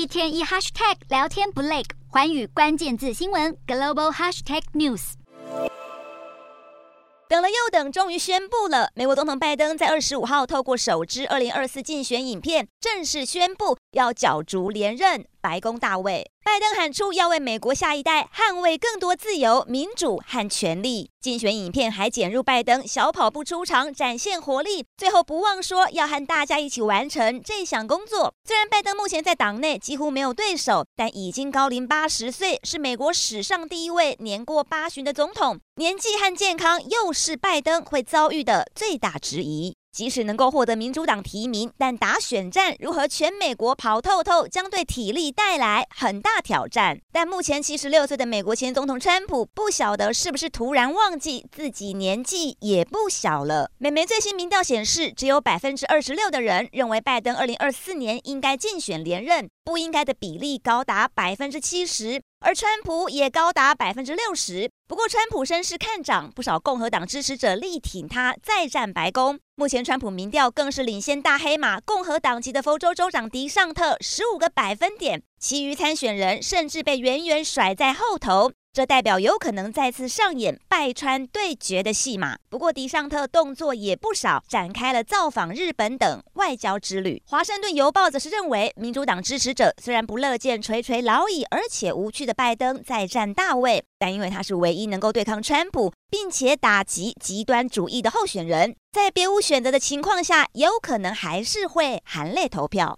一天一 hashtag 聊天不累，环宇关键字新闻 global hashtag news。等了又等，终于宣布了，美国总统拜登在二十五号透过首支二零二四竞选影片，正式宣布要角逐连任白宫大位。拜登喊出要为美国下一代捍卫更多自由、民主和权利。竞选影片还剪入拜登小跑步出场，展现活力。最后不忘说要和大家一起完成这项工作。虽然拜登目前在党内几乎没有对手，但已经高龄八十岁，是美国史上第一位年过八旬的总统。年纪和健康又是拜登会遭遇的最大质疑。即使能够获得民主党提名，但打选战如何全美国跑透透，将对体力带来很大挑战。但目前七十六岁的美国前总统川普，不晓得是不是突然忘记自己年纪也不小了。美媒最新民调显示，只有百分之二十六的人认为拜登二零二四年应该竞选连任，不应该的比例高达百分之七十。而川普也高达百分之六十，不过川普声势看涨，不少共和党支持者力挺他再战白宫。目前川普民调更是领先大黑马共和党籍的佛州州长迪尚特十五个百分点，其余参选人甚至被远远甩在后头。这代表有可能再次上演拜川对决的戏码。不过，迪尚特动作也不少，展开了造访日本等外交之旅。华盛顿邮报则是认为，民主党支持者虽然不乐见垂垂老矣而且无趣的拜登再战大位，但因为他是唯一能够对抗川普并且打击极端主义的候选人，在别无选择的情况下，有可能还是会含泪投票。